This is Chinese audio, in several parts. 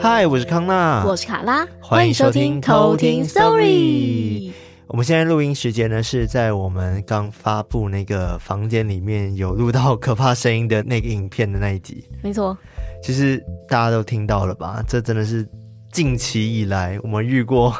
嗨，我是康娜，我是卡拉，欢迎收听偷听 Story。我们现在录音时间呢，是在我们刚发布那个房间里面有录到可怕声音的那个影片的那一集。没错，其实大家都听到了吧？这真的是近期以来我们遇过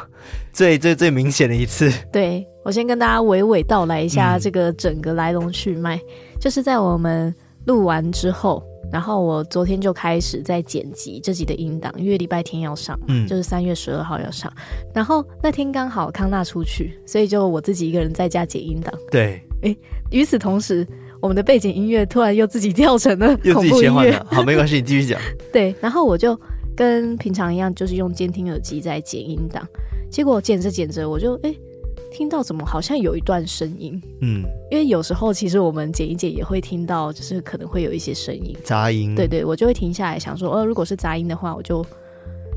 最最最明显的一次。对，我先跟大家娓娓道来一下这个整个来龙去脉，嗯、就是在我们录完之后。然后我昨天就开始在剪辑这集的音档，因为礼拜天要上，嗯，就是三月十二号要上。然后那天刚好康纳出去，所以就我自己一个人在家剪音档。对，诶，与此同时，我们的背景音乐突然又自己跳成了 又自己切换了。好，没关系，你继续讲。对，然后我就跟平常一样，就是用监听耳机在剪音档。结果剪着剪着，我就诶。听到怎么好像有一段声音？嗯，因为有时候其实我们剪一剪也会听到，就是可能会有一些声音，杂音。对对，我就会停下来想说，呃，如果是杂音的话，我就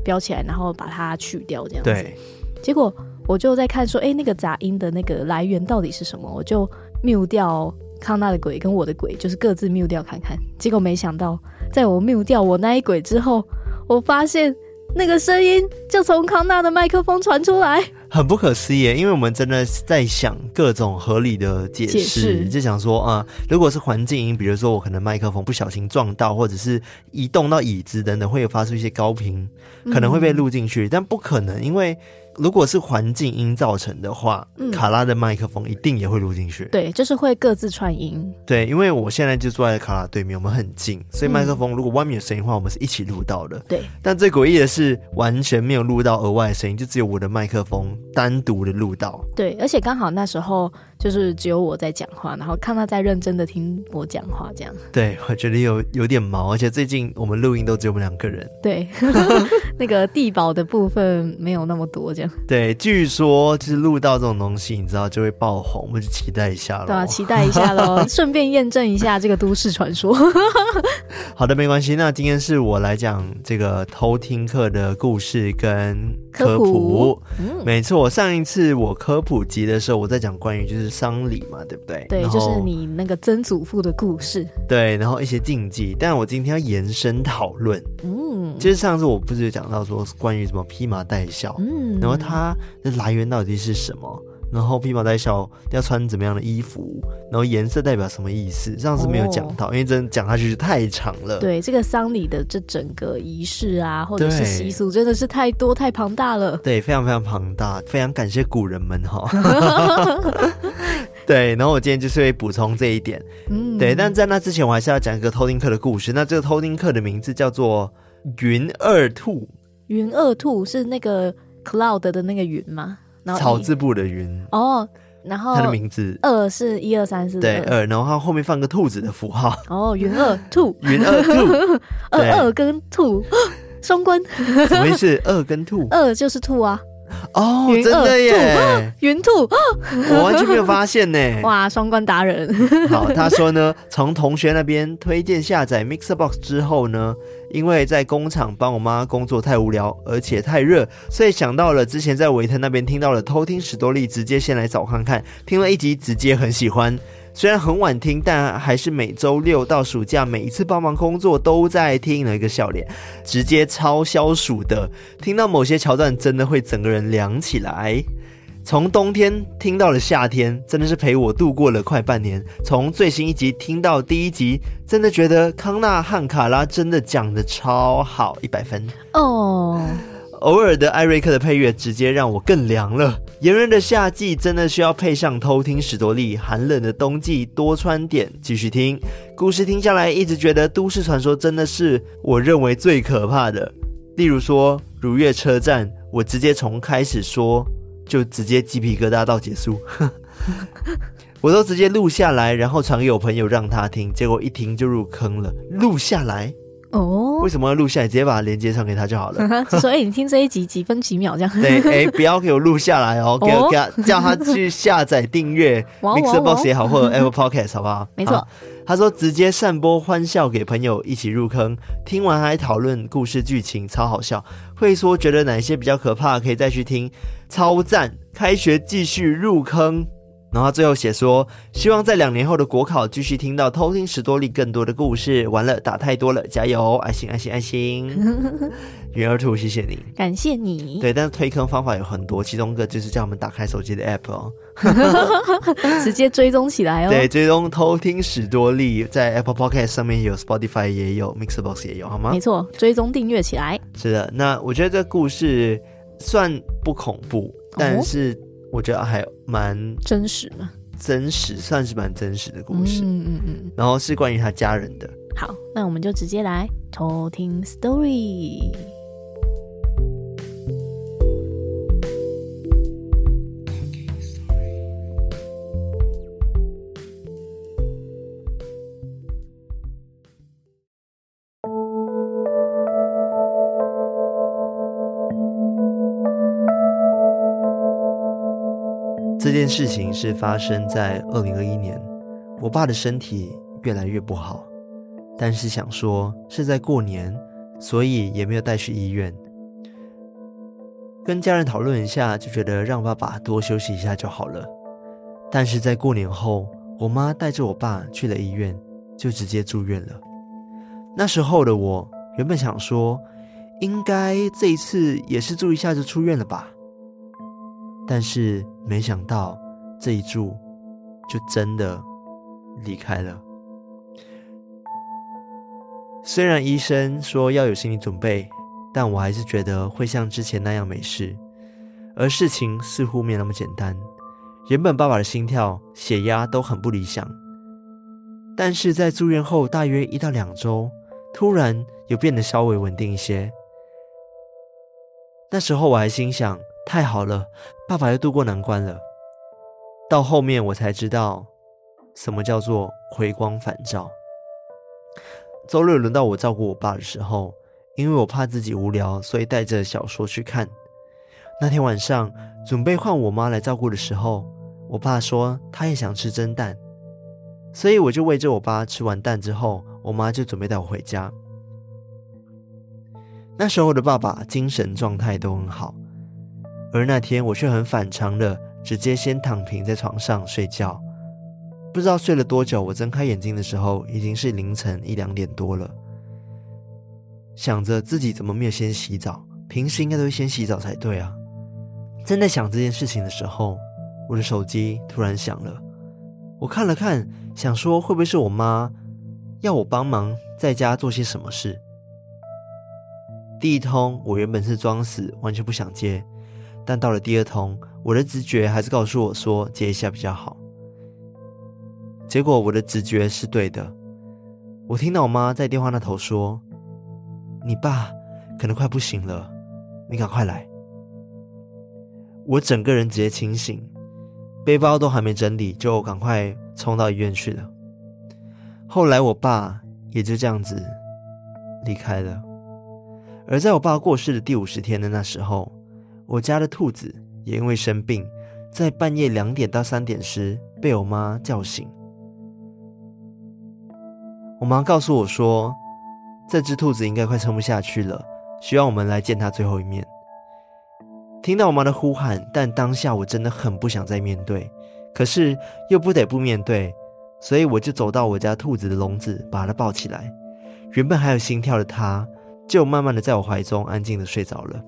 标起来，然后把它去掉这样子。对。结果我就在看说，哎，那个杂音的那个来源到底是什么？我就 mute 掉康纳的鬼跟我的鬼，就是各自 mute 掉看看。结果没想到，在我 mute 掉我那一鬼之后，我发现那个声音就从康纳的麦克风传出来。很不可思议，因为我们真的在想各种合理的解释，解就想说啊、嗯，如果是环境音，比如说我可能麦克风不小心撞到，或者是移动到椅子等等，会有发出一些高频，可能会被录进去、嗯，但不可能，因为。如果是环境音造成的话，嗯、卡拉的麦克风一定也会录进去。对，就是会各自串音。对，因为我现在就坐在卡拉对面，我们很近，所以麦克风如果外面有声音的话，我们是一起录到的。对。但最诡异的是，完全没有录到额外的声音，就只有我的麦克风单独的录到。对，而且刚好那时候就是只有我在讲话，然后看他在认真的听我讲话，这样。对，我觉得有有点毛，而且最近我们录音都只有我们两个人。对，那个地保的部分没有那么多，这样。对，据说就是录到这种东西，你知道就会爆红，我们就期待一下喽。对啊，期待一下喽，顺便验证一下这个都市传说。好的，没关系。那今天是我来讲这个偷听课的故事跟科普。科普嗯、没错，上一次我科普集的时候，我在讲关于就是丧礼嘛，对不对？对，就是你那个曾祖父的故事。对，然后一些禁忌，但我今天要延伸讨论。嗯，就是上次我不是有讲到说关于什么披麻戴孝，嗯，然后它的来源到底是什么？然后披麻戴孝要穿怎么样的衣服？然后颜色代表什么意思？上次没有讲到，哦、因为真的讲下去太长了。对，这个丧礼的这整个仪式啊，或者是习俗，真的是太多太庞大了。对，非常非常庞大，非常感谢古人们哈。对，然后我今天就是会补充这一点。嗯，对，但在那之前，我还是要讲一个偷听客的故事。那这个偷听客的名字叫做云二兔。云二兔是那个 cloud 的那个云吗？草字部的云哦，然后他的名字二是一二三四对二，然后他后面放个兔子的符号哦，云 二兔，云二兔，二二跟兔双关，什么意思？二跟兔，二就是兔啊。哦，真的耶！云兔，我完全没有发现呢。哇，双关达人。好，他说呢，从同学那边推荐下载 MixerBox 之后呢，因为在工厂帮我妈工作太无聊，而且太热，所以想到了之前在维特那边听到了偷听史多利，直接先来找看看。听了一集，直接很喜欢。虽然很晚听，但还是每周六到暑假每一次帮忙工作都在听了一个笑脸，直接超消暑的。听到某些桥段，真的会整个人凉起来。从冬天听到了夏天，真的是陪我度过了快半年。从最新一集听到第一集，真的觉得康纳汉卡拉真的讲的超好，一百分哦。Oh. 偶尔的艾瑞克的配乐直接让我更凉了。炎热的夏季真的需要配上偷听史多利，寒冷的冬季多穿点。继续听故事听下来，一直觉得都市传说真的是我认为最可怕的。例如说如月车站，我直接从开始说就直接鸡皮疙瘩到结束，我都直接录下来，然后传给我朋友让他听，结果一听就入坑了。录下来。哦，为什么要录下来？直接把链接上给他就好了。所以你听这一集几分几秒这样？对，哎、欸，不要给我录下来哦，给我给他叫他去下载订阅 MixerBox 也好，或者 Apple Podcast 好不好？没错。他说直接散播欢笑给朋友一起入坑，听完还讨论故事剧情，超好笑。会说觉得哪些比较可怕，可以再去听，超赞。开学继续入坑。然后最后写说，希望在两年后的国考继续听到偷听史多利更多的故事。完了，打太多了，加油！爱心爱心爱心。云儿兔，谢谢你，感谢你。对，但是推坑方法有很多，其中一个就是叫我们打开手机的 app 哦，直接追踪起来哦。对，追踪偷听史多利，在 Apple Podcast 上面有，Spotify 也有，Mixbox 也有，好吗？没错，追踪订阅起来。是的，那我觉得这故事算不恐怖，但是。哦我觉得还蛮真实嘛，真实算是蛮真实的故事，嗯嗯嗯，然后是关于他家人的。好，那我们就直接来偷听 story。事情是发生在二零二一年，我爸的身体越来越不好，但是想说是在过年，所以也没有带去医院。跟家人讨论一下，就觉得让爸爸多休息一下就好了。但是在过年后，我妈带着我爸去了医院，就直接住院了。那时候的我原本想说，应该这一次也是住一下就出院了吧。但是没想到这一住就真的离开了。虽然医生说要有心理准备，但我还是觉得会像之前那样没事。而事情似乎没那么简单。原本爸爸的心跳、血压都很不理想，但是在住院后大约一到两周，突然又变得稍微稳定一些。那时候我还心想，太好了，爸爸又渡过难关了。到后面我才知道，什么叫做回光返照。周六轮到我照顾我爸的时候，因为我怕自己无聊，所以带着小说去看。那天晚上准备换我妈来照顾的时候，我爸说他也想吃蒸蛋，所以我就喂着我爸吃完蛋之后，我妈就准备带我回家。那时候的爸爸精神状态都很好。而那天我却很反常的直接先躺平在床上睡觉，不知道睡了多久。我睁开眼睛的时候已经是凌晨一两点多了，想着自己怎么没有先洗澡，平时应该都会先洗澡才对啊。正在想这件事情的时候，我的手机突然响了。我看了看，想说会不会是我妈要我帮忙在家做些什么事。第一通我原本是装死，完全不想接。但到了第二通，我的直觉还是告诉我说接一下比较好。结果我的直觉是对的，我听到我妈在电话那头说：“你爸可能快不行了，你赶快来。”我整个人直接清醒，背包都还没整理，就赶快冲到医院去了。后来我爸也就这样子离开了。而在我爸过世的第五十天的那时候，我家的兔子也因为生病，在半夜两点到三点时被我妈叫醒。我妈告诉我说，这只兔子应该快撑不下去了，需要我们来见它最后一面。听到我妈的呼喊，但当下我真的很不想再面对，可是又不得不面对，所以我就走到我家兔子的笼子，把它抱起来。原本还有心跳的它，就慢慢的在我怀中安静的睡着了。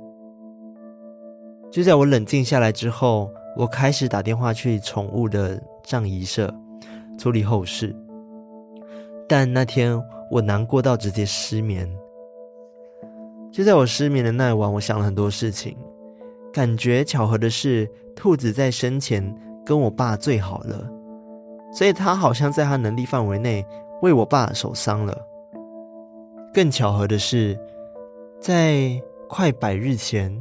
就在我冷静下来之后，我开始打电话去宠物的葬仪社处理后事。但那天我难过到直接失眠。就在我失眠的那一晚，我想了很多事情。感觉巧合的是，兔子在生前跟我爸最好了，所以他好像在他能力范围内为我爸守丧了。更巧合的是，在快百日前。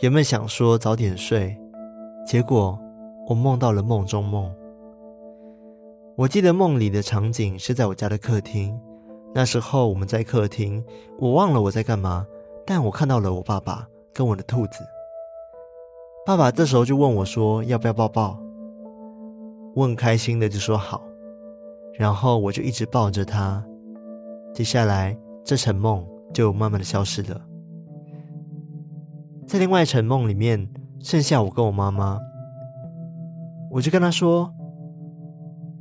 原本想说早点睡，结果我梦到了梦中梦。我记得梦里的场景是在我家的客厅，那时候我们在客厅，我忘了我在干嘛，但我看到了我爸爸跟我的兔子。爸爸这时候就问我说要不要抱抱，我很开心的就说好，然后我就一直抱着他。接下来这场梦就慢慢的消失了。在另外一层梦里面，剩下我跟我妈妈。我就跟她说：“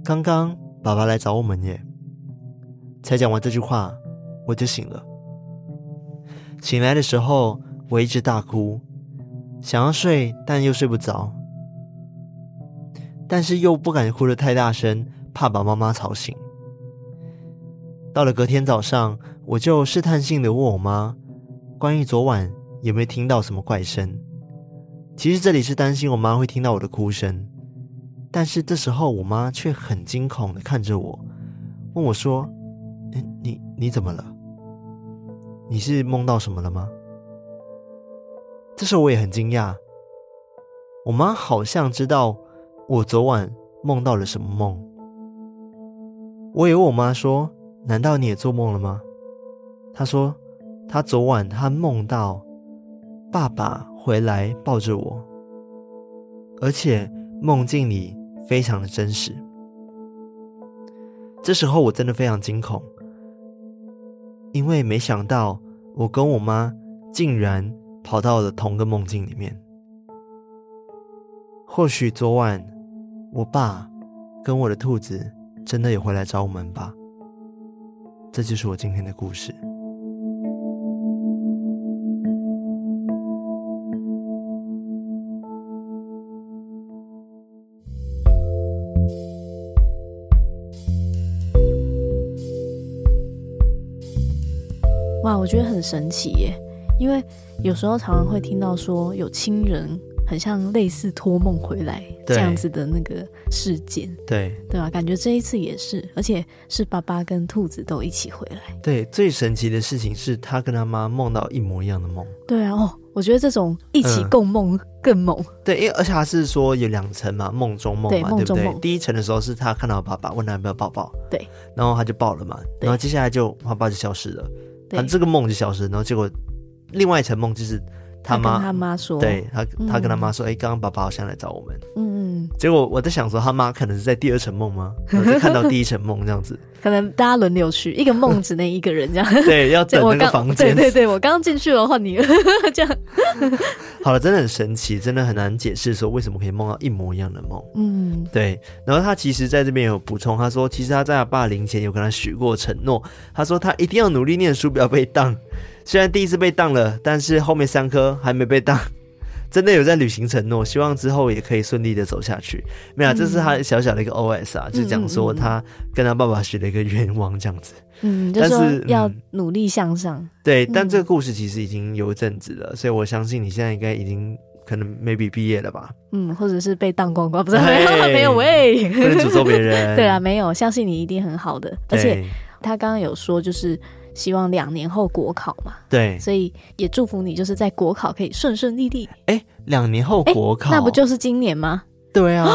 刚刚爸爸来找我们耶。”才讲完这句话，我就醒了。醒来的时候，我一直大哭，想要睡，但又睡不着，但是又不敢哭得太大声，怕把妈妈吵醒。到了隔天早上，我就试探性的问我妈，关于昨晚有没有听到什么怪声。其实这里是担心我妈会听到我的哭声，但是这时候我妈却很惊恐的看着我，问我说：“，你你怎么了？”你是梦到什么了吗？这时候我也很惊讶，我妈好像知道我昨晚梦到了什么梦。我也问我妈说：“难道你也做梦了吗？”她说：“她昨晚她梦到爸爸回来抱着我，而且梦境里非常的真实。”这时候我真的非常惊恐。因为没想到，我跟我妈竟然跑到了同个梦境里面。或许昨晚，我爸跟我的兔子真的有回来找我们吧。这就是我今天的故事。我觉得很神奇耶，因为有时候常常会听到说有亲人很像类似托梦回来这样子的那个事件，对对吧？感觉这一次也是，而且是爸爸跟兔子都一起回来。对，最神奇的事情是他跟他妈梦到一模一样的梦。对啊，哦，我觉得这种一起共梦更猛。嗯、对，因为而且他是说有两层嘛，梦中梦嘛，对不对？第一层的时候是他看到爸爸，问他要不要抱抱，对，然后他就抱了嘛，然后接下来就爸爸就消失了。他这个梦就消失，然后结果另外一层梦就是他妈，他妈说，对他，他跟他妈说，哎、嗯，刚刚爸爸好像来找我们。嗯嗯。结果我在想说，他妈可能是在第二层梦吗？然后就看到第一层梦这样子。可能大家轮流去，一个梦只能一个人这样。对，要等那个房间。对对对，我刚刚进去了，换你了 这样。好了，真的很神奇，真的很难解释说为什么可以梦到一模一样的梦。嗯，对。然后他其实在这边有补充，他说其实他在他爸临前有跟他许过承诺，他说他一定要努力念书，不要被当。虽然第一次被当了，但是后面三科还没被当。真的有在履行承诺，希望之后也可以顺利的走下去。没有、啊，这是他小小的一个 OS 啊，嗯、就讲说他跟他爸爸许了一个愿望这样子。嗯，但是要努力向上。嗯、对，但这个故事其实已经有一阵子了，所以我相信你现在应该已经可能 maybe 毕业了吧？嗯，或者是被当光光，不是 没有没有喂，不能诅咒别人。对啊，没有，相信你一定很好的。而且他刚刚有说，就是。希望两年后国考嘛，对，所以也祝福你，就是在国考可以顺顺利利。哎，两年后国考，那不就是今年吗？对啊，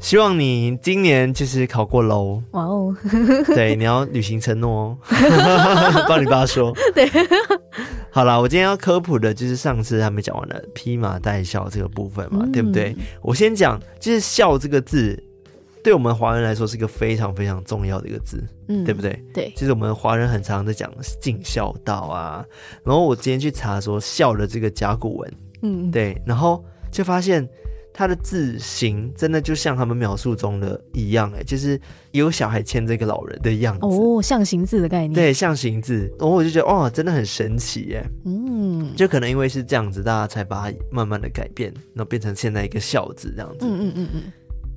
希望你今年就是考过喽。哇哦，对，你要履行承诺哦，帮你爸说。对，好啦，我今天要科普的就是上次还没讲完的披麻戴孝这个部分嘛，嗯、对不对？我先讲，就是孝这个字。对我们华人来说是一个非常非常重要的一个字，嗯，对不对？对，其实我们华人很常在讲尽孝道啊。然后我今天去查说孝的这个甲骨文，嗯，对，然后就发现它的字形真的就像他们描述中的一样，哎，就是有小孩牵着一个老人的样子哦，象形字的概念，对，象形字。然后我就觉得哇，真的很神奇耶，嗯，就可能因为是这样子，大家才把它慢慢的改变，然后变成现在一个孝字这样子，嗯嗯嗯嗯。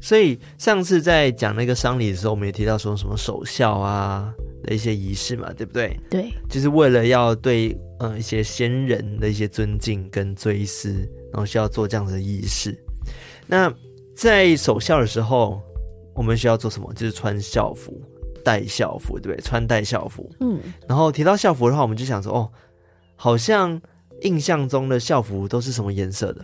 所以上次在讲那个丧礼的时候，我们也提到说什么守孝啊的一些仪式嘛，对不对？对，就是为了要对呃一些先人的一些尊敬跟追思，然后需要做这样子的仪式。那在守孝的时候，我们需要做什么？就是穿校服、戴校服，对不对？穿戴校服。嗯。然后提到校服的话，我们就想说，哦，好像印象中的校服都是什么颜色的？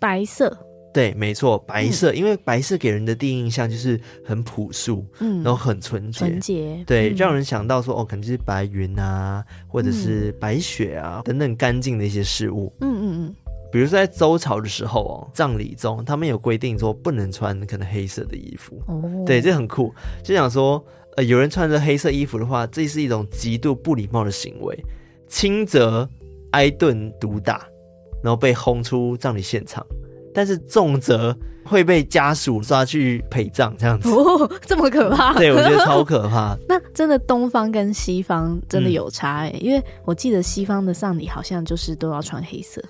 白色。对，没错，白色，嗯、因为白色给人的第一印象就是很朴素，嗯，然后很纯洁，纯洁，对，嗯、让人想到说，哦，可能就是白云啊，或者是白雪啊、嗯、等等干净的一些事物，嗯嗯嗯。比如说在周朝的时候哦，葬礼中他们有规定说不能穿可能黑色的衣服，哦，对，这很酷，就想说，呃，有人穿着黑色衣服的话，这是一种极度不礼貌的行为，轻则挨顿毒打，然后被轰出葬礼现场。但是重则会被家属抓去陪葬，这样子。哦，这么可怕？对，我觉得超可怕。那真的东方跟西方真的有差哎、欸，嗯、因为我记得西方的丧礼好像就是都要穿黑色。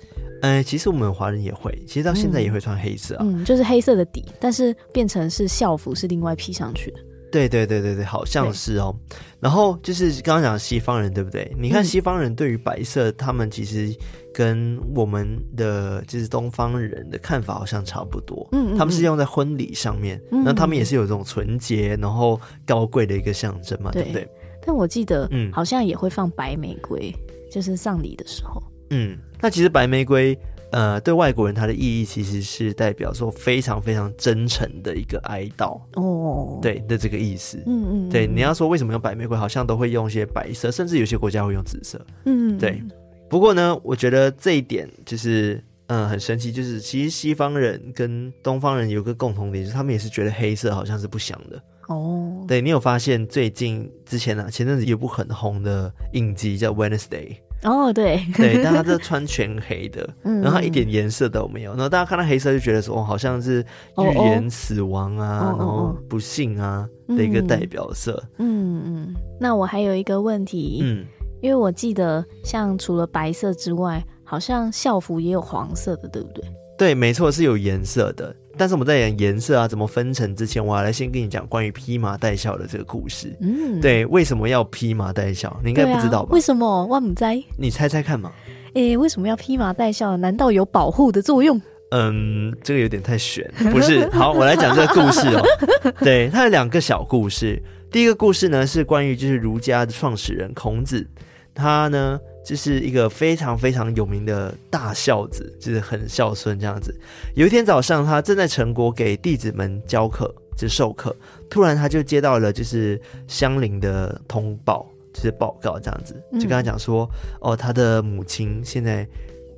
嗯、呃，其实我们华人也会，其实到现在也会穿黑色啊。嗯，就是黑色的底，但是变成是校服是另外披上去的。对对对对对，好像是哦。然后就是刚刚讲西方人，对不对？你看西方人对于白色，嗯、他们其实跟我们的就是东方人的看法好像差不多。嗯，嗯，嗯，他们是用在婚礼上面，那、他们也是有这种纯洁然后高贵的一个象征嘛，对，对不对？但我记得，嗯，好像也会放白玫瑰，嗯、就是丧礼的时候。嗯，那其实白玫瑰。呃，对外国人，它的意义其实是代表说非常非常真诚的一个哀悼哦，对的这个意思。嗯嗯，对，你要说为什么用白玫瑰，好像都会用一些白色，甚至有些国家会用紫色。嗯，对。不过呢，我觉得这一点就是嗯、呃、很神奇，就是其实西方人跟东方人有个共同点，就是他们也是觉得黑色好像是不祥的哦。对，你有发现最近之前呢、啊，前阵子有部很红的影集叫《Wednesday》。哦，oh, 对对，但他这穿全黑的，嗯、然后他一点颜色都没有，然后大家看到黑色就觉得说，哦，好像是预言死亡啊，oh, oh. 然后不幸啊的一个代表色。嗯嗯，那我还有一个问题，嗯，因为我记得像除了白色之外，好像校服也有黄色的，对不对？对，没错，是有颜色的。但是我们在讲颜色啊，怎么分层之前，我要来先跟你讲关于披麻戴孝的这个故事。嗯，对，为什么要披麻戴孝？你应该不知道吧？啊、为什么？我不知道。你猜猜看嘛。诶，为什么要披麻戴孝？难道有保护的作用？嗯，这个有点太玄。不是，好，我来讲这个故事哦。对，它有两个小故事。第一个故事呢，是关于就是儒家的创始人孔子，他呢。就是一个非常非常有名的大孝子，就是很孝顺这样子。有一天早上，他正在成国给弟子们教课，就是授课，突然他就接到了就是乡邻的通报，就是报告这样子，就跟他讲说，嗯、哦，他的母亲现在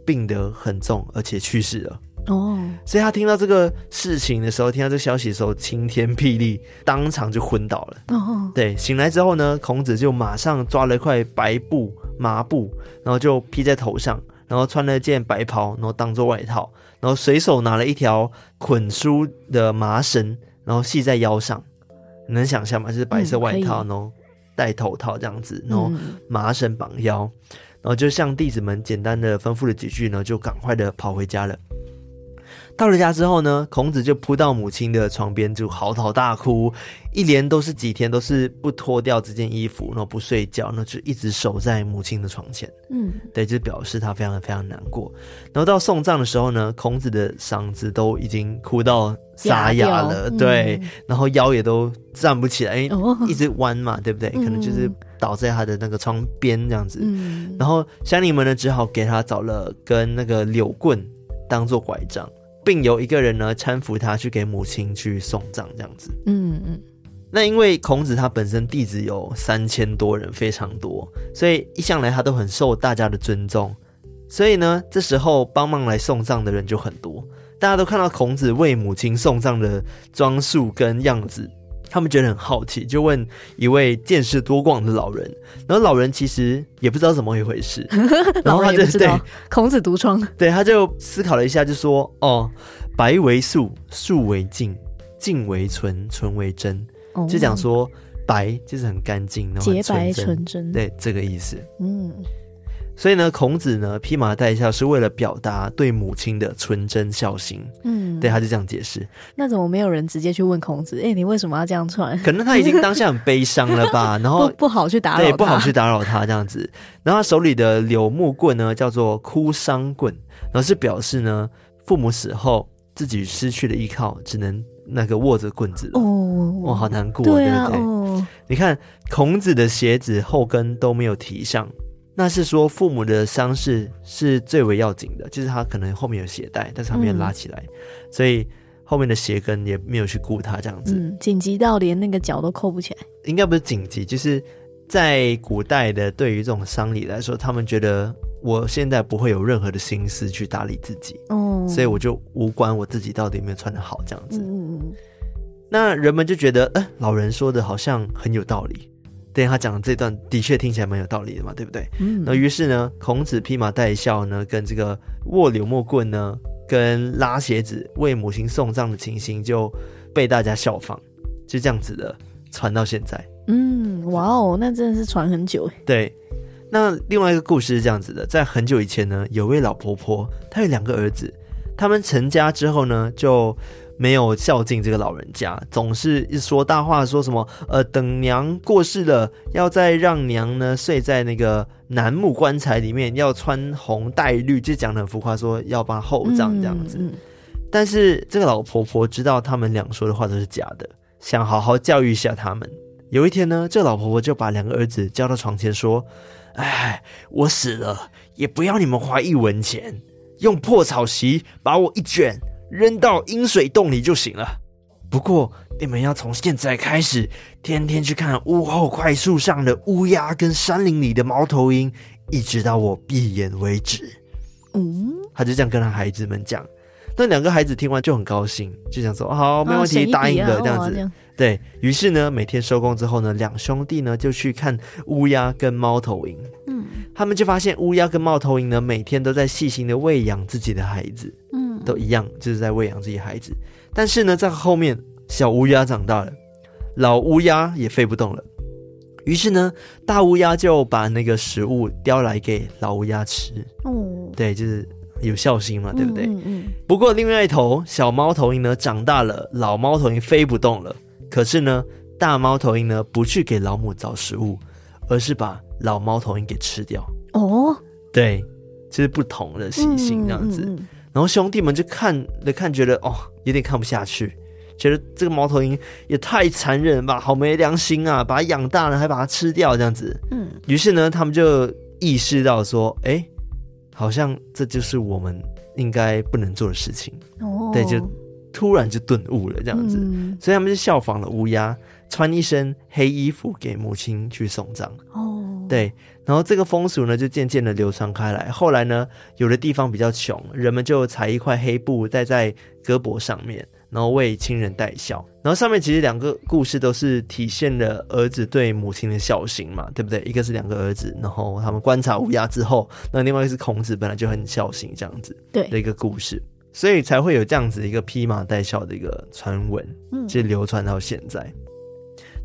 病得很重，而且去世了。哦，所以他听到这个事情的时候，听到这个消息的时候，晴天霹雳，当场就昏倒了。哦，对，醒来之后呢，孔子就马上抓了一块白布、麻布，然后就披在头上，然后穿了件白袍，然后当做外套，然后随手拿了一条捆书的麻绳，然后系在腰上。你能想象吗？就是白色外套，嗯、然后戴头套这样子，然后麻绳绑腰，然后就向弟子们简单的吩咐了几句呢，就赶快的跑回家了。到了家之后呢，孔子就扑到母亲的床边，就嚎啕大哭，一连都是几天都是不脱掉这件衣服，然后不睡觉，然后就一直守在母亲的床前。嗯，对，就表示他非常的非常难过。然后到送葬的时候呢，孔子的嗓子都已经哭到沙哑了，嗯、对，然后腰也都站不起来，因为一直弯嘛，哦、对不对？可能就是倒在他的那个窗边这样子。嗯，然后乡邻们呢，只好给他找了根那个柳棍当做拐杖。并由一个人呢搀扶他去给母亲去送葬，这样子。嗯嗯。那因为孔子他本身弟子有三千多人，非常多，所以一向来他都很受大家的尊重。所以呢，这时候帮忙来送葬的人就很多，大家都看到孔子为母亲送葬的装束跟样子。他们觉得很好奇，就问一位见识多广的老人，然后老人其实也不知道怎么一回事，然后他就对孔子独创，对，他就思考了一下，就说：“哦，白为素，素为净，净为纯，纯为真。哦”就讲说白就是很干净，然后洁白纯真，对这个意思。嗯。所以呢，孔子呢披麻戴孝是为了表达对母亲的纯真孝心。嗯，对，他就这样解释。那怎么没有人直接去问孔子？哎、欸，你为什么要这样穿？可能他已经当下很悲伤了吧，然后不，不好去打扰，对，不好去打扰他这样子。然后他手里的柳木棍呢，叫做哭丧棍，然后是表示呢，父母死后自己失去了依靠，只能那个握着棍子。哦，哇，好难过，对，啊、对不对？哦、你看孔子的鞋子后跟都没有提上。那是说父母的伤势是最为要紧的，就是他可能后面有鞋带，但是他没有拉起来，嗯、所以后面的鞋跟也没有去顾他这样子。嗯，紧急到连那个脚都扣不起来。应该不是紧急，就是在古代的对于这种丧礼来说，他们觉得我现在不会有任何的心思去打理自己，哦，所以我就无关我自己到底有没有穿的好这样子。嗯，那人们就觉得，呃，老人说的好像很有道理。对，他讲的这段的确听起来蛮有道理的嘛，对不对？嗯。那于是呢，孔子披麻戴孝呢，跟这个握柳木棍呢，跟拉鞋子为母亲送葬的情形就被大家效仿，就这样子的传到现在。嗯，哇哦，那真的是传很久。对，那另外一个故事是这样子的，在很久以前呢，有位老婆婆，她有两个儿子，他们成家之后呢，就没有孝敬这个老人家，总是一说大话，说什么呃，等娘过世了，要再让娘呢睡在那个楠木棺材里面，要穿红戴绿，就讲得很浮夸，说要帮厚葬这样子。但是这个老婆婆知道他们俩说的话都是假的，想好好教育一下他们。有一天呢，这老婆婆就把两个儿子叫到床前说：“哎，我死了也不要你们花一文钱，用破草席把我一卷，扔到阴水洞里就行了。不过你们要从现在开始，天天去看屋后快树上的乌鸦跟山林里的猫头鹰，一直到我闭眼为止。”嗯，他就这样跟他孩子们讲。那两个孩子听完就很高兴，就想说：“好，没问题，答应了。”这样子。对，于是呢，每天收工之后呢，两兄弟呢就去看乌鸦跟猫头鹰。嗯，他们就发现乌鸦跟猫头鹰呢，每天都在细心的喂养自己的孩子。嗯，都一样，就是在喂养自己孩子。但是呢，在后面，小乌鸦长大了，老乌鸦也飞不动了。于是呢，大乌鸦就把那个食物叼来给老乌鸦吃。哦，对，就是有孝心嘛，对不对？嗯，嗯，嗯。不过另外一头，小猫头鹰呢长大了，老猫头鹰飞不动了。可是呢，大猫头鹰呢不去给老母找食物，而是把老猫头鹰给吃掉。哦，对，就是不同的习性这样子。嗯嗯嗯、然后兄弟们就看了看，觉得哦有点看不下去，觉得这个猫头鹰也太残忍了吧，好没良心啊！把它养大了还把它吃掉这样子。嗯，于是呢，他们就意识到说，哎，好像这就是我们应该不能做的事情。哦，对，就。突然就顿悟了，这样子，嗯、所以他们就效仿了乌鸦，穿一身黑衣服给母亲去送葬。哦，对，然后这个风俗呢，就渐渐的流传开来。后来呢，有的地方比较穷，人们就裁一块黑布戴在胳膊上面，然后为亲人戴孝。然后上面其实两个故事都是体现了儿子对母亲的孝心嘛，对不对？一个是两个儿子，然后他们观察乌鸦之后，那另外一个是孔子本来就很孝心，这样子对的一个故事。所以才会有这样子一个披麻戴孝的一个传闻，嗯，就流传到现在。嗯、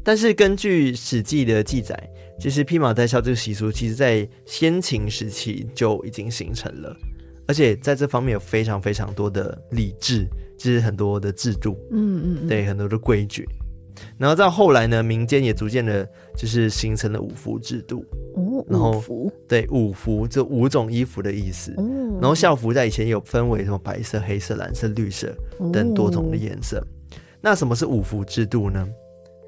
但是根据《史记》的记载，其实披麻戴孝这个习俗，其实在先秦时期就已经形成了，而且在这方面有非常非常多的礼制，就是很多的制度，嗯嗯，嗯对，很多的规矩。然后到后来呢，民间也逐渐的，就是形成了五服制度。哦，然后对，五服这五种衣服的意思。哦，然后校服在以前有分为什么白色、黑色、蓝色、绿色等多种的颜色。哦，那什么是五服制度呢？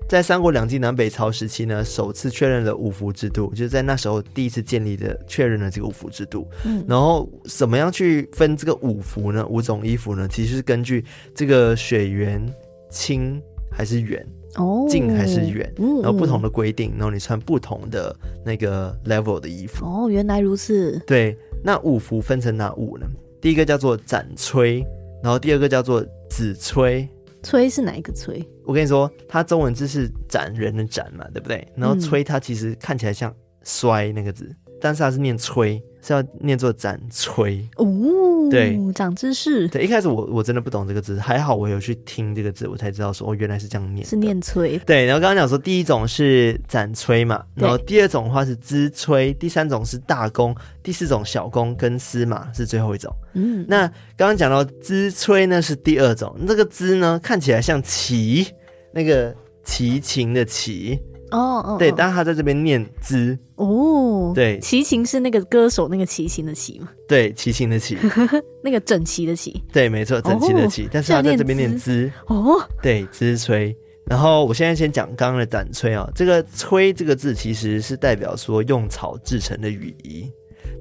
在三国两晋南北朝时期呢，首次确认了五服制度，就是在那时候第一次建立的确认了这个五服制度。嗯，然后怎么样去分这个五服呢？五种衣服呢？其实是根据这个水源清还是远。哦，近还是远？嗯，然后不同的规定，然后你穿不同的那个 level 的衣服。哦，原来如此。对，那五服分成哪五呢？第一个叫做斩吹，然后第二个叫做子崔。崔是哪一个崔？我跟你说，它中文字是斩人的斩嘛，对不对？然后崔它其实看起来像衰那个字，但是它是念崔。是要念作斩吹哦，对，长知识。对，一开始我我真的不懂这个字，还好我有去听这个字，我才知道说哦，原来是这样念，是念吹。对，然后刚刚讲说第一种是斩吹嘛，然后第二种的话是支吹，第三种是大弓，第四种小弓跟司马是最后一种。嗯，那刚刚讲到支吹呢是第二种，这个支呢看起来像齐，那个齐秦的齐。哦哦，对，但他在这边念“之”哦，对，齐秦是那个歌手那个齐秦的齐嘛？对，齐秦的齐，那个整齐的齐，对，没错，整齐的齐，但是他在这边念“之”哦，对，之吹。然后我现在先讲刚刚的斩崔啊，这个“吹”这个字其实是代表说用草制成的雨衣，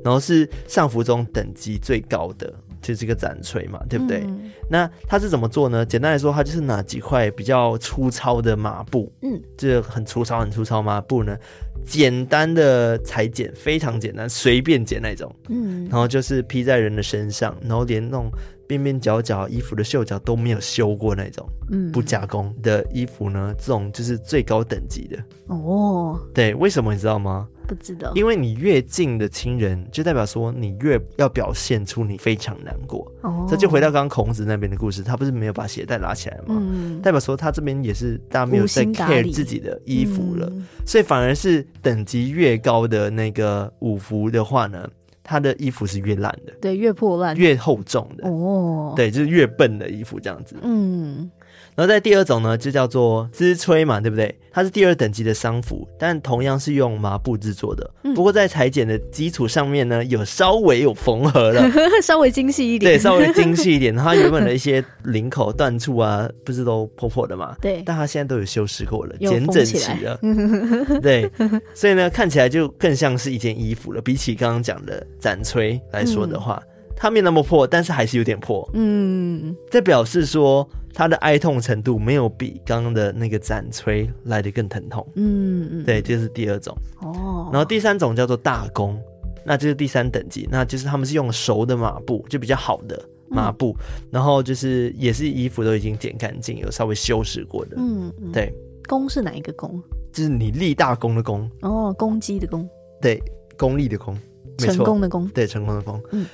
然后是上服中等级最高的。就是这个斩锤嘛，对不对？嗯、那它是怎么做呢？简单来说，它就是拿几块比较粗糙的麻布，嗯，这很粗糙、很粗糙麻布呢，简单的裁剪，非常简单，随便剪那种，嗯，然后就是披在人的身上，然后连那种边边角角衣服的袖角都没有修过那种，嗯，不加工的衣服呢，这种就是最高等级的哦。对，为什么你知道吗？不知道，因为你越近的亲人，就代表说你越要表现出你非常难过。哦，这就回到刚刚孔子那边的故事，他不是没有把鞋带拉起来吗？嗯，代表说他这边也是大家没有在 care 自己的衣服了，嗯，所以反而是等级越高的那个五服的话呢，他的衣服是越烂的，对，越破烂，越厚重的哦，对，就是越笨的衣服这样子。嗯。然后在第二种呢，就叫做丝吹嘛，对不对？它是第二等级的丧服，但同样是用麻布制作的。嗯、不过在裁剪的基础上面呢，有稍微有缝合了，稍微精细一点。对，稍微精细一点。它原本的一些领口断处啊，不是都破破的嘛？对。但它现在都有修饰过了，剪整齐了。对，所以呢，看起来就更像是一件衣服了。比起刚刚讲的展吹来说的话。嗯它没那么破，但是还是有点破。嗯，这表示说它的哀痛程度没有比刚刚的那个斩炊来的更疼痛。嗯嗯，对，这是第二种。哦，然后第三种叫做大功，那这是第三等级，那就是他们是用熟的麻布，就比较好的麻布，嗯、然后就是也是衣服都已经剪干净，有稍微修饰过的。嗯，对。功是哪一个功？就是你立大功的功。哦，公鸡的公。对，功利的功。成功的功。对，成功的功。嗯。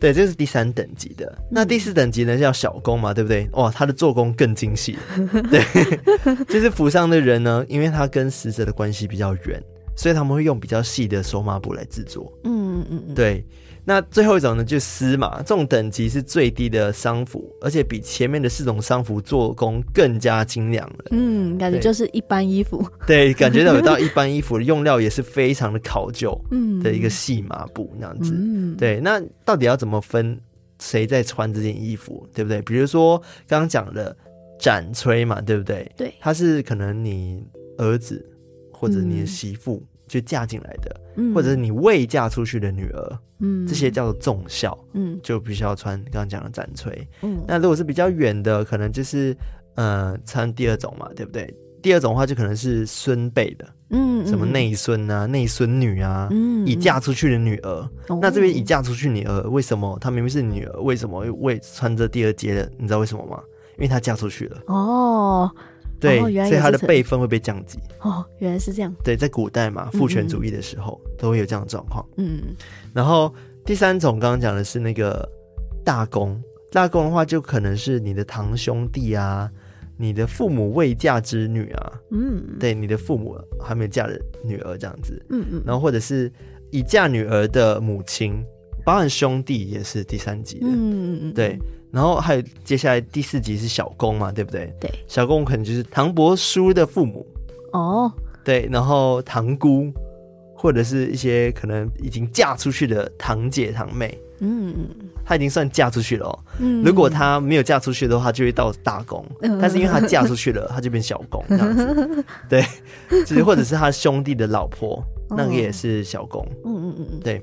对，这是第三等级的。那第四等级呢，叫小工嘛，对不对？哇，他的做工更精细。对，就是府上的人呢，因为他跟死者的关系比较远，所以他们会用比较细的手麻布来制作。嗯嗯嗯，对。那最后一种呢，就是丝嘛，这种等级是最低的商服，而且比前面的四种商服做工更加精良了。嗯，感觉就是一般衣服。对，感觉到有到一般衣服的用料也是非常的考究，嗯，的一个细麻布那样子。嗯，对。那到底要怎么分谁在穿这件衣服，对不对？比如说刚刚讲的展吹嘛，对不对？对，他是可能你儿子或者你的媳妇。嗯就嫁进来的，嗯、或者是你未嫁出去的女儿，嗯，这些叫做重孝，嗯，就必须要穿刚刚讲的斩炊，嗯，那如果是比较远的，可能就是呃穿第二种嘛，对不对？第二种的话就可能是孙辈的，嗯，什么内孙啊、内孙女啊，嗯，已嫁出去的女儿，嗯、那这边已嫁出去女儿，为什么她明明是女儿，为什么会穿着第二阶的？你知道为什么吗？因为她嫁出去了，哦。对，哦、所以他的辈分会被降级。哦，原来是这样。对，在古代嘛，父权主义的时候，都会有这样的状况。嗯，然后第三种刚刚讲的是那个大公，大公的话就可能是你的堂兄弟啊，你的父母未嫁之女啊，嗯，对，你的父母还没有嫁的女儿这样子。嗯嗯，然后或者是已嫁女儿的母亲，包含兄弟也是第三级的。嗯嗯嗯，对。然后还有接下来第四集是小公嘛，对不对？对，小公可能就是唐伯叔的父母哦。对，然后堂姑或者是一些可能已经嫁出去的堂姐堂妹，嗯嗯，她已经算嫁出去了哦。嗯，如果她没有嫁出去的话，就会到大公。嗯，但是因为她嫁出去了，她就变小公 这样子。对，其实或者是他兄弟的老婆，那个也是小公。嗯嗯嗯嗯，对。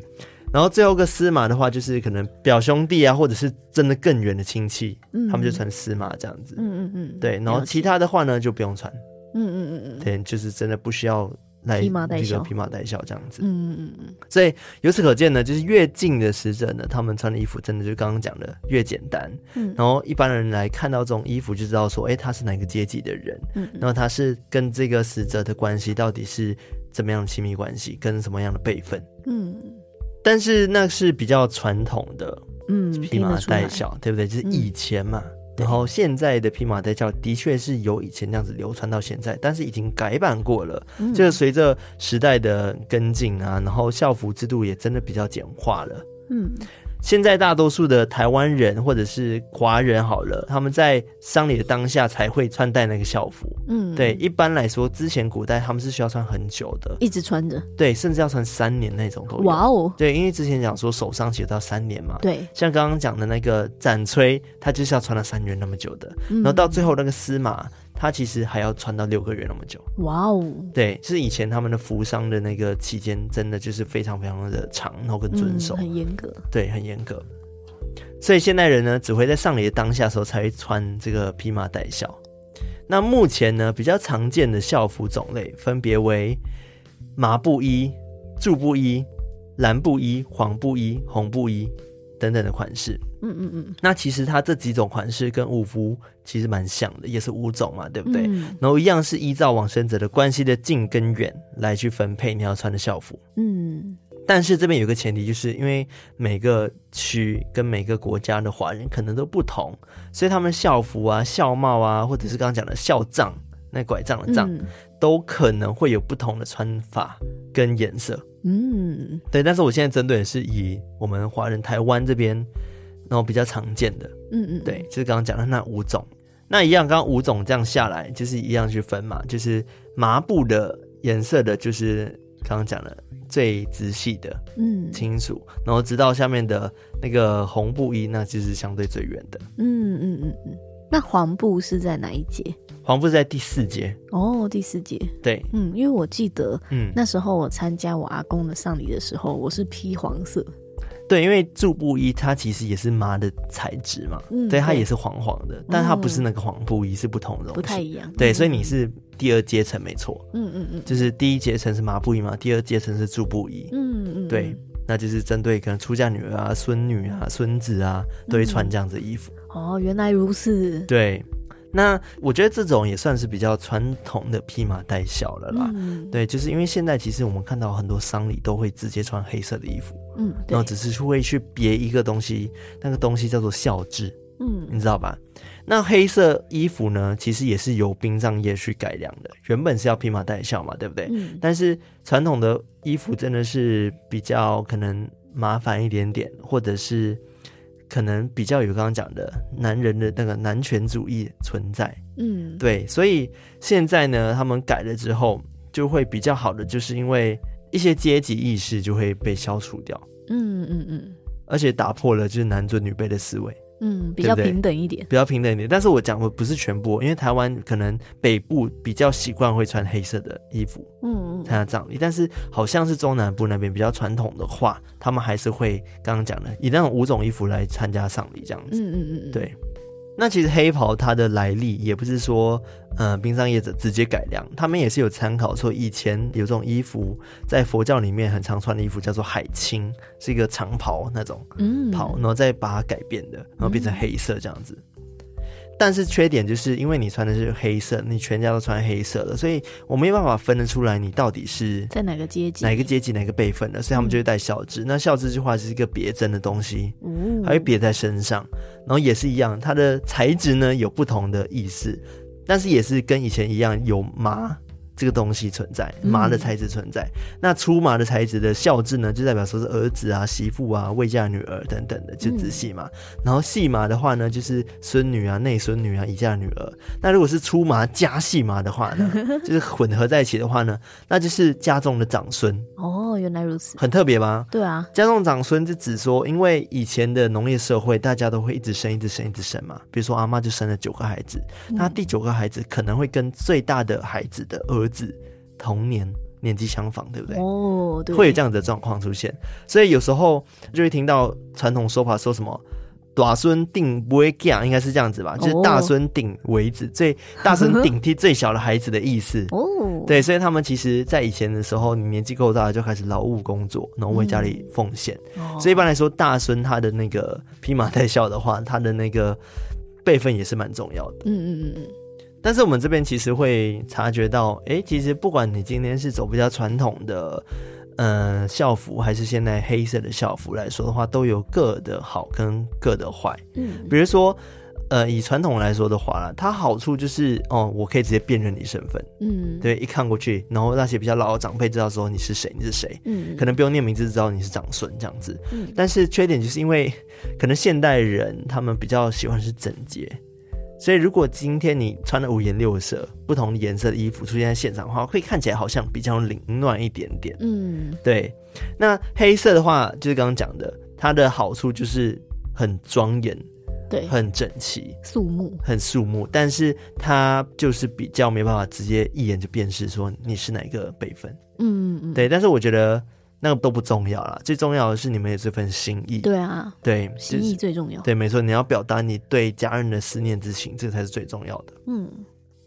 然后最后一个司马的话，就是可能表兄弟啊，或者是真的更远的亲戚，嗯、他们就穿司马这样子。嗯嗯嗯，对。然后其他的话呢，就不用穿。嗯嗯嗯嗯，对，就是真的不需要来这个披麻戴孝这样子。嗯嗯嗯。所以由此可见呢，就是越近的死者呢，他们穿的衣服真的就刚刚讲的越简单。嗯。然后一般人来看到这种衣服，就知道说，哎，他是哪个阶级的人。嗯。然后他是跟这个死者的关系到底是怎么样的亲密关系，跟什么样的辈分。嗯。但是那是比较传统的，嗯，披麻戴孝，对不对？就是以前嘛。嗯、然后现在的披麻戴孝的确是由以前那样子流传到现在，但是已经改版过了。嗯、就是随着时代的跟进啊，然后校服制度也真的比较简化了。嗯。现在大多数的台湾人或者是华人好了，他们在丧礼的当下才会穿戴那个校服。嗯，对，一般来说，之前古代他们是需要穿很久的，一直穿着。对，甚至要穿三年那种。哇哦！对，因为之前讲说守丧期有到三年嘛。对，像刚刚讲的那个斩炊，他就是要穿了三年那么久的，嗯、然后到最后那个丝麻。他其实还要穿到六个月那么久，哇哦！对，就是以前他们的服丧的那个期间，真的就是非常非常的长，然后跟遵守，嗯、很严格，对，很严格。所以现代人呢，只会在上礼的当下的时候才会穿这个披麻戴孝。那目前呢，比较常见的校服种类分别为麻布衣、贮布衣、蓝布衣、黄布衣、红布衣等等的款式。嗯嗯嗯。那其实它这几种款式跟五福其实蛮像的，也是五种嘛，对不对？嗯、然后一样是依照往生者的关系的近跟远来去分配你要穿的校服。嗯。但是这边有个前提，就是因为每个区跟每个国家的华人可能都不同，所以他们校服啊、校帽啊，或者是刚刚讲的校帐，那拐杖的杖，嗯、都可能会有不同的穿法跟颜色。嗯，对。但是我现在针对的是以我们华人台湾这边，然后比较常见的，嗯嗯，对，就是刚刚讲的那五种。那一样，刚刚五种这样下来，就是一样去分嘛，就是麻布的颜色的，就是刚刚讲的。最直系的，嗯，清楚，然后直到下面的那个红布衣，那就是相对最远的，嗯嗯嗯嗯。那黄布是在哪一节？黄布是在第四节哦，第四节。对，嗯，因为我记得，嗯，那时候我参加我阿公的丧礼的时候，我是披黄色。对，因为助布衣它其实也是麻的材质嘛，嗯，对，它也是黄黄的，但它不是那个黄布衣，是不同的东西，不太一样。对，所以你是第二阶层没错，嗯嗯嗯，就是第一阶层是麻布衣嘛，第二阶层是助布衣，嗯嗯，对，那就是针对可能出嫁女儿啊、孙女啊、孙子啊，都会穿这样子的衣服。哦，原来如此。对。那我觉得这种也算是比较传统的披麻戴孝了啦。嗯，对，就是因为现在其实我们看到很多丧礼都会直接穿黑色的衣服，嗯，然后只是会去别一个东西，那个东西叫做孝字，嗯，你知道吧？那黑色衣服呢，其实也是由殡葬业去改良的，原本是要披麻戴孝嘛，对不对？嗯，但是传统的衣服真的是比较可能麻烦一点点，或者是。可能比较有刚刚讲的男人的那个男权主义存在，嗯，对，所以现在呢，他们改了之后就会比较好的，就是因为一些阶级意识就会被消除掉，嗯嗯嗯，而且打破了就是男尊女卑的思维。嗯，比较平等一点，比较平等一点。但是我讲的不是全部，因为台湾可能北部比较习惯会穿黑色的衣服，嗯嗯，参加葬礼。但是好像是中南部那边比较传统的话，他们还是会刚刚讲的以那种五种衣服来参加丧礼这样子。嗯嗯嗯，对。那其实黑袍它的来历也不是说，呃，冰上业者直接改良，他们也是有参考说以前有这种衣服，在佛教里面很常穿的衣服叫做海青，是一个长袍那种袍，然后再把它改变的，然后变成黑色这样子。但是缺点就是因为你穿的是黑色，你全家都穿黑色的，所以我没办法分得出来你到底是在哪个阶级、哪个阶级、哪个辈分的，所以他们就会戴孝字。嗯、那孝字这句话是一个别针的东西，嗯，还会别在身上，然后也是一样，它的材质呢有不同的意思，但是也是跟以前一样有麻。这个东西存在，麻的材质存在。嗯、那粗麻的材质的孝字呢，就代表说是儿子啊、媳妇啊、未嫁女儿等等的，就直系嘛。嗯、然后细麻的话呢，就是孙女啊、内孙女啊、已嫁女儿。那如果是粗麻加细麻的话呢，就是混合在一起的话呢，那就是家中的长孙。哦，原来如此，很特别吧？对啊，家中长孙就指说，因为以前的农业社会，大家都会一直生、一直生、一直生嘛。比如说阿妈就生了九个孩子，嗯、那第九个孩子可能会跟最大的孩子的儿子。儿子同年年纪相仿，对不对？哦，对，会有这样的状况出现，所以有时候就会听到传统说法，说什么“大孙顶不会嫁”，应该是这样子吧？就是大孙顶为子，最大孙顶替最小的孩子的意思。哦，对，所以他们其实在以前的时候，你年纪够大就开始劳务工作，然后为家里奉献。嗯、所以一般来说，大孙他的那个披麻戴孝的话，他的那个辈分也是蛮重要的。嗯嗯嗯嗯。但是我们这边其实会察觉到，哎，其实不管你今天是走比较传统的，呃，校服，还是现在黑色的校服来说的话，都有各的好跟各的坏。嗯，比如说，呃，以传统来说的话啦，它好处就是，哦，我可以直接辨认你身份。嗯，对，一看过去，然后那些比较老的长辈知道说你是谁，你是谁。嗯，可能不用念名字知道你是长孙这样子。嗯，但是缺点就是因为可能现代人他们比较喜欢是整洁。所以，如果今天你穿的五颜六色、不同颜色的衣服出现在现场的话，会看起来好像比较凌乱一点点。嗯，对。那黑色的话，就是刚刚讲的，它的好处就是很庄严，对，很整齐、肃穆，很肃穆。但是它就是比较没办法直接一眼就辨识说你是哪个辈分。嗯嗯，对。但是我觉得。那个都不重要啦，最重要的是你们有这份心意。对啊，对，心意最重要。对，没错，你要表达你对家人的思念之情，这才是最重要的。嗯，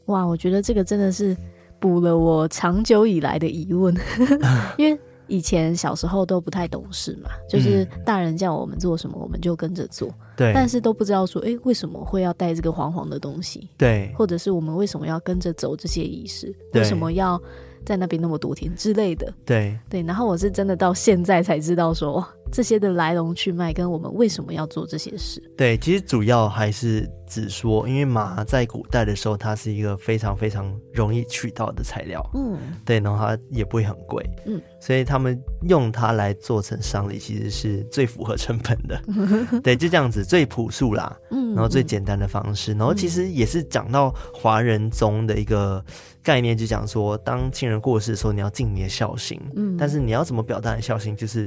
哇，我觉得这个真的是补了我长久以来的疑问，因为以前小时候都不太懂事嘛，就是大人叫我们做什么，我们就跟着做。对，但是都不知道说，哎、欸，为什么会要带这个黄黄的东西？对，或者是我们为什么要跟着走这些仪式？为什么要在那边那么多天之类的？对对。然后我是真的到现在才知道说，哇，这些的来龙去脉跟我们为什么要做这些事。对，其实主要还是。只说，因为麻在古代的时候，它是一个非常非常容易取到的材料，嗯，对，然后它也不会很贵，嗯，所以他们用它来做成丧礼，其实是最符合成本的，对，就这样子最朴素啦，嗯，然后最简单的方式，然后其实也是讲到华人中的一个概念，就讲说，当亲人过世的时候，你要尽你的孝心，嗯，但是你要怎么表达你孝心，就是。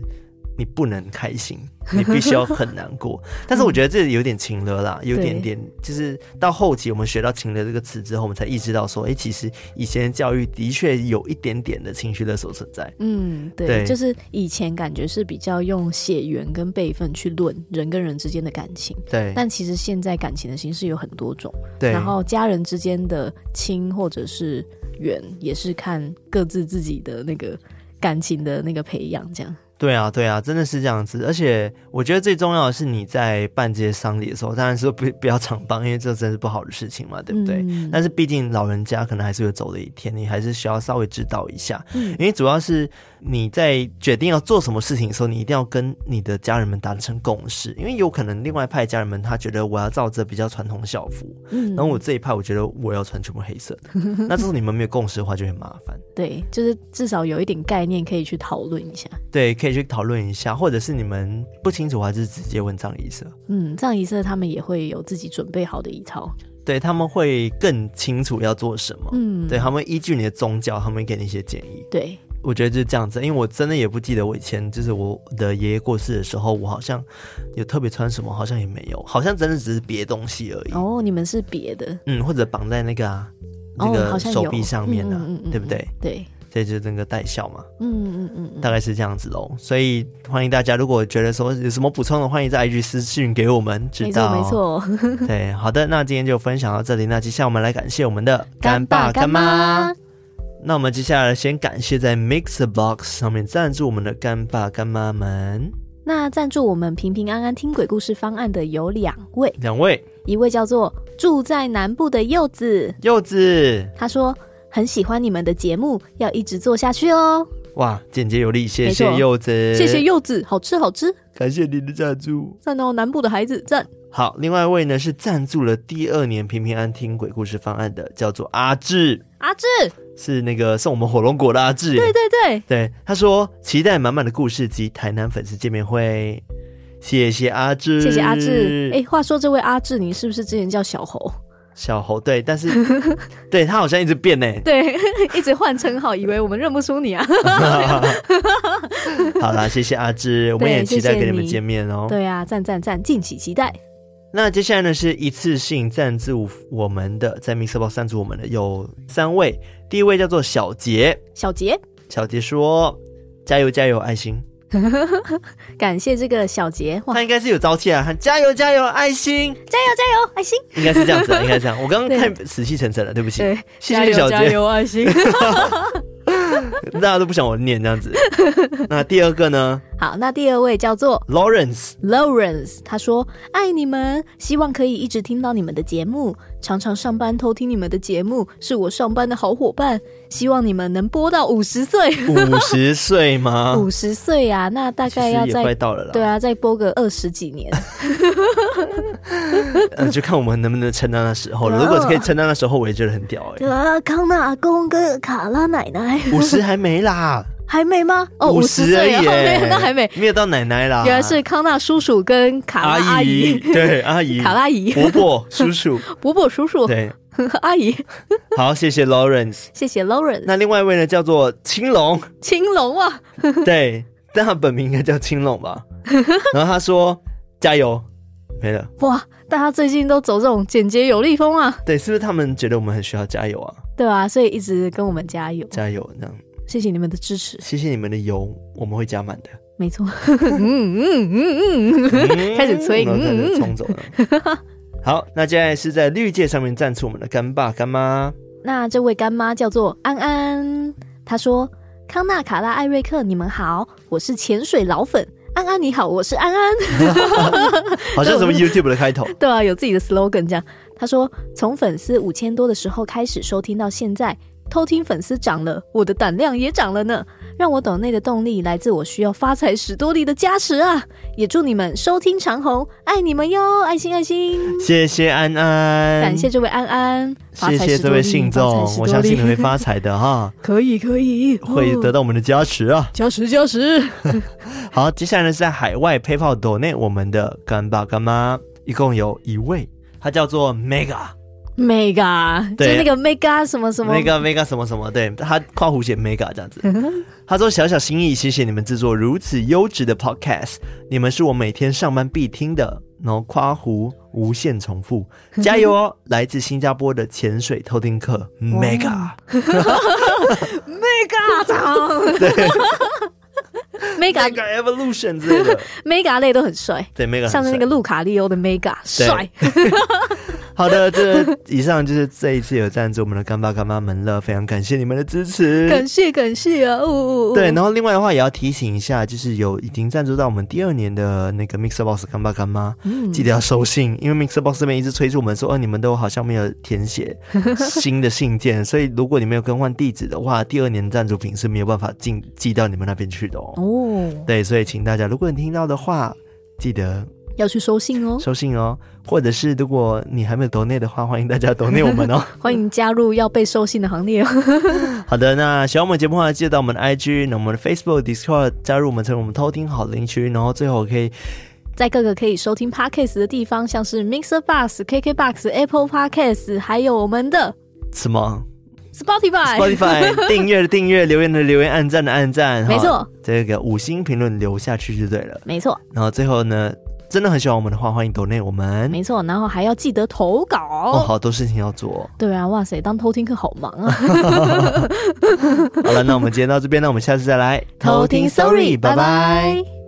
你不能开心，你必须要很难过。但是我觉得这有点情了啦，有点点，就是到后期我们学到情了这个词之后，我们才意识到说，哎、欸，其实以前的教育的确有一点点的情绪勒索存在。嗯对，对，就是以前感觉是比较用血缘跟辈分去论人跟人之间的感情。对，但其实现在感情的形式有很多种。对，然后家人之间的亲或者是缘，也是看各自自己的那个感情的那个培养这样。对啊，对啊，真的是这样子。而且我觉得最重要的是你在办这些丧礼的时候，当然是不 不要常帮，因为这真是不好的事情嘛，对不对？嗯、但是毕竟老人家可能还是会走的一天，你还是需要稍微指导一下，嗯、因为主要是。你在决定要做什么事情的时候，你一定要跟你的家人们达成共识，因为有可能另外一派家人们他觉得我要照着比较传统校服，嗯，然后我这一派我觉得我要穿全部黑色的，那这时候你们没有共识的话就很麻烦。对，就是至少有一点概念可以去讨论一下。对，可以去讨论一下，或者是你们不清楚的话，就是直接问葬仪社。嗯，葬仪社他们也会有自己准备好的一套，对，他们会更清楚要做什么。嗯，对，他们依据你的宗教，他们会给你一些建议。对。我觉得就是这样子，因为我真的也不记得我以前就是我的爷爷过世的时候，我好像有特别穿什么，好像也没有，好像真的只是别东西而已。哦，你们是别的，嗯，或者绑在那个啊，那个手臂上面的、啊嗯嗯嗯，对不对？对，这就是那个代孝嘛。嗯嗯嗯，大概是这样子喽。所以欢迎大家，如果觉得说有什么补充的，欢迎在 IG 私信给我们知道。没错，没错。对，好的，那今天就分享到这里。那接下来我们来感谢我们的干爸干妈。那我们接下来先感谢在 MixerBox 上面赞助我们的干爸干妈们。那赞助我们平平安安听鬼故事方案的有两位，两位，一位叫做住在南部的柚子，柚子，他说很喜欢你们的节目，要一直做下去哦。哇，简洁有力，谢谢柚子，谢谢柚子，好吃好吃，感谢您的赞助，赞哦，南部的孩子赞。好，另外一位呢是赞助了第二年平平安听鬼故事方案的，叫做阿志。阿志是那个送我们火龙果的阿志。对对对对，他说期待满满的故事及台南粉丝见面会。谢谢阿志，谢谢阿志。哎，话说这位阿志，你是不是之前叫小猴？小猴对，但是 对他好像一直变呢。对，一直换称号，以为我们认不出你啊。好啦，谢谢阿志，我们也期待跟你们见面哦。对啊，赞赞赞，敬请期待。那接下来呢，是一次性赞助我们的，在 MixerBox 赞助我们的有三位，第一位叫做小杰，小杰，小杰说加油加油爱心，感谢这个小杰，他应该是有朝气啊，喊加油加油爱心，加油加油爱心，应该是这样子，应该是这样，我刚刚太死气沉沉了，对不起，谢谢小杰，加油爱心。大家都不想我念这样子。那第二个呢？好，那第二位叫做 Lawrence。Lawrence 他说：“爱你们，希望可以一直听到你们的节目，常常上班偷听你们的节目，是我上班的好伙伴。希望你们能播到五十岁。五十岁吗？五十岁啊，那大概要再快到了啦。对啊，再播个二十几年。呃，就看我们能不能撑到那时候了。如果是可以撑到那时候，我也觉得很屌哎、欸。啊，康纳阿公跟卡拉奶奶。五十还没啦，还没吗？哦，五十而已，那还没，没有到奶奶啦。原来是康纳叔叔跟卡拉阿姨，对，阿姨，卡拉姨，伯伯叔叔，伯伯叔叔，对，阿姨。好，谢谢 Lawrence，谢谢 Lawrence。那另外一位呢，叫做青龙，青龙啊，对，但他本名应该叫青龙吧。然后他说加油，没了。哇，大家最近都走这种简洁有力风啊。对，是不是他们觉得我们很需要加油啊？对啊，所以一直跟我们加油，加油，这样。谢谢你们的支持，谢谢你们的油，我们会加满的。没错，嗯嗯嗯嗯，开始催，嗯始冲走了。好，那接下来是在绿界上面站出我们的干爸干妈。那这位干妈叫做安安，她说。康纳、卡拉、艾瑞克，你们好，我是潜水老粉。安安你好，我是安安。好像什么 YouTube 的开头。对啊，有自己的 slogan 这样。他说，从粉丝五千多的时候开始收听到现在，偷听粉丝涨了，我的胆量也涨了呢。让我抖内的动力来自我需要发财史多利的加持啊！也祝你们收听长虹，爱你们哟！爱心爱心，谢谢安安，感谢这位安安，谢谢这位信众，我相信你会发财的哈！可以可以，会得到我们的加持啊！加 持加持。好，接下来呢是在海外 PayPal 抖内我们的干爸干妈，一共有一位，他叫做 Mega。Mega，就那个 Mega 什么什么，Mega Mega 什么什么，对，他括弧写 Mega 这样子。他说：“小小心意，谢谢你们制作如此优质的 Podcast，你们是我每天上班必听的。”然后夸弧无限重复，加油哦！来自新加坡的潜水偷听客 Mega，Mega 长，对，Mega Evolution 之类的，Mega 类都很帅，对，Mega 像是那个路卡利欧的 Mega 帅。好的，这以上就是这一次有赞助我们的干爸干妈们了，非常感谢你们的支持，感谢感谢啊！哦，对，然后另外的话也要提醒一下，就是有已经赞助到我们第二年的那个 Mixer Box 干爸干妈，嗯，记得要收信，因为 Mixer Box 这边一直催促我们说，哦，你们都好像没有填写新的信件，所以如果你没有更换地址的话，第二年赞助品是没有办法进寄到你们那边去的哦。哦，对，所以请大家，如果你听到的话，记得。要去收信哦，收信哦，或者是如果你还没有抖内的话，欢迎大家抖内我们哦，欢迎加入要被收信的行列哦。好的，那喜欢我们节目的话，记得到我们的 IG，那我们的 Facebook、Discord 加入我们，成为我们偷听好邻居，然后最后可以在各个可以收听 Podcast 的地方，像是 Mixer Box、KK Box、Apple Podcast，还有我们的什么？Spotify、Spotify 订阅的订阅，留言的留言，按赞的按赞，没错，这个五星评论留下去就对了，没错。然后最后呢？真的很喜欢我们的话，欢迎 donate 我们。没错，然后还要记得投稿哦，好多事情要做。对啊，哇塞，当偷听客好忙啊。好了，那我们今天到这边，那我们下次再来偷听。Sorry，拜拜。